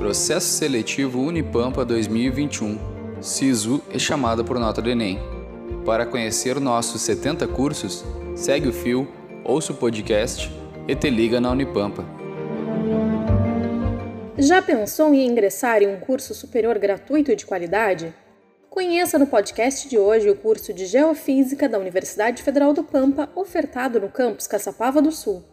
Processo Seletivo Unipampa 2021. SISU é chamada por nota do Enem. Para conhecer nossos 70 cursos, segue o fio, ouça o podcast e te liga na Unipampa. Já pensou em ingressar em um curso superior gratuito e de qualidade? Conheça no podcast de hoje o curso de Geofísica da Universidade Federal do Pampa, ofertado no campus Caçapava do Sul.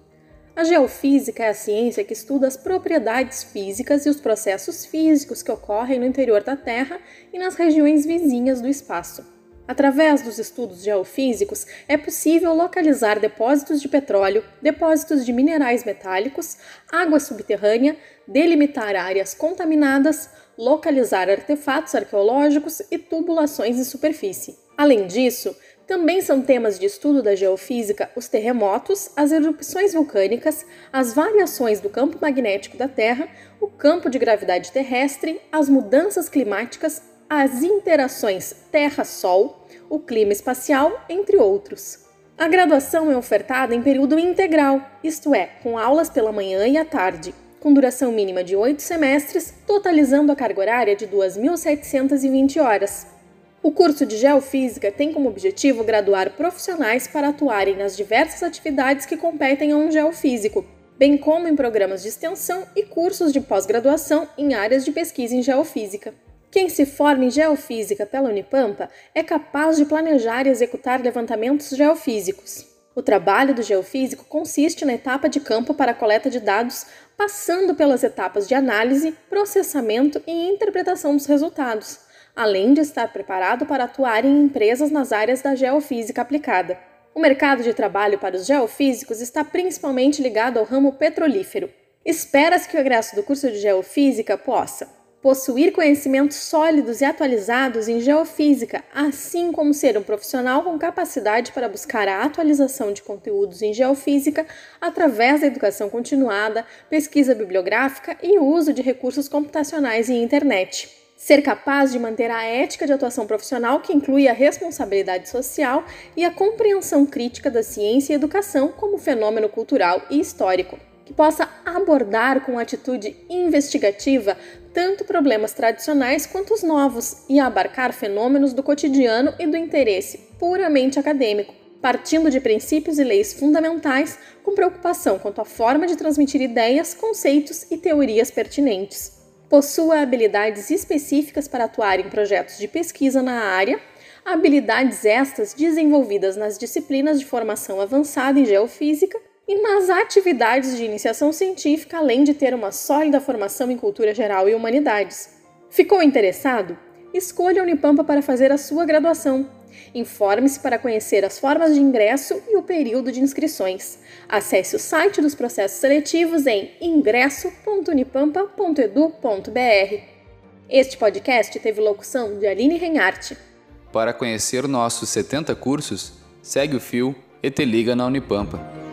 A geofísica é a ciência que estuda as propriedades físicas e os processos físicos que ocorrem no interior da Terra e nas regiões vizinhas do espaço. Através dos estudos geofísicos, é possível localizar depósitos de petróleo, depósitos de minerais metálicos, água subterrânea, delimitar áreas contaminadas, localizar artefatos arqueológicos e tubulações de superfície. Além disso, também são temas de estudo da geofísica os terremotos, as erupções vulcânicas, as variações do campo magnético da Terra, o campo de gravidade terrestre, as mudanças climáticas, as interações Terra-Sol, o clima espacial, entre outros. A graduação é ofertada em período integral, isto é, com aulas pela manhã e à tarde, com duração mínima de oito semestres, totalizando a carga horária de 2.720 horas. O curso de Geofísica tem como objetivo graduar profissionais para atuarem nas diversas atividades que competem a um geofísico, bem como em programas de extensão e cursos de pós-graduação em áreas de pesquisa em geofísica. Quem se forma em geofísica pela Unipampa é capaz de planejar e executar levantamentos geofísicos. O trabalho do geofísico consiste na etapa de campo para a coleta de dados, passando pelas etapas de análise, processamento e interpretação dos resultados além de estar preparado para atuar em empresas nas áreas da geofísica aplicada. O mercado de trabalho para os geofísicos está principalmente ligado ao ramo petrolífero. Espera-se que o egresso do curso de geofísica possa possuir conhecimentos sólidos e atualizados em geofísica, assim como ser um profissional com capacidade para buscar a atualização de conteúdos em geofísica através da educação continuada, pesquisa bibliográfica e uso de recursos computacionais e internet. Ser capaz de manter a ética de atuação profissional, que inclui a responsabilidade social e a compreensão crítica da ciência e educação como fenômeno cultural e histórico. Que possa abordar com atitude investigativa tanto problemas tradicionais quanto os novos e abarcar fenômenos do cotidiano e do interesse puramente acadêmico, partindo de princípios e leis fundamentais, com preocupação quanto à forma de transmitir ideias, conceitos e teorias pertinentes possua habilidades específicas para atuar em projetos de pesquisa na área, habilidades estas desenvolvidas nas disciplinas de formação avançada em geofísica e nas atividades de iniciação científica, além de ter uma sólida formação em cultura geral e humanidades. Ficou interessado? Escolha a Unipampa para fazer a sua graduação. Informe-se para conhecer as formas de ingresso e o período de inscrições. Acesse o site dos processos seletivos em ingresso.unipampa.edu.br. Este podcast teve locução de Aline Renharte. Para conhecer nossos 70 cursos, segue o fio e te liga na Unipampa.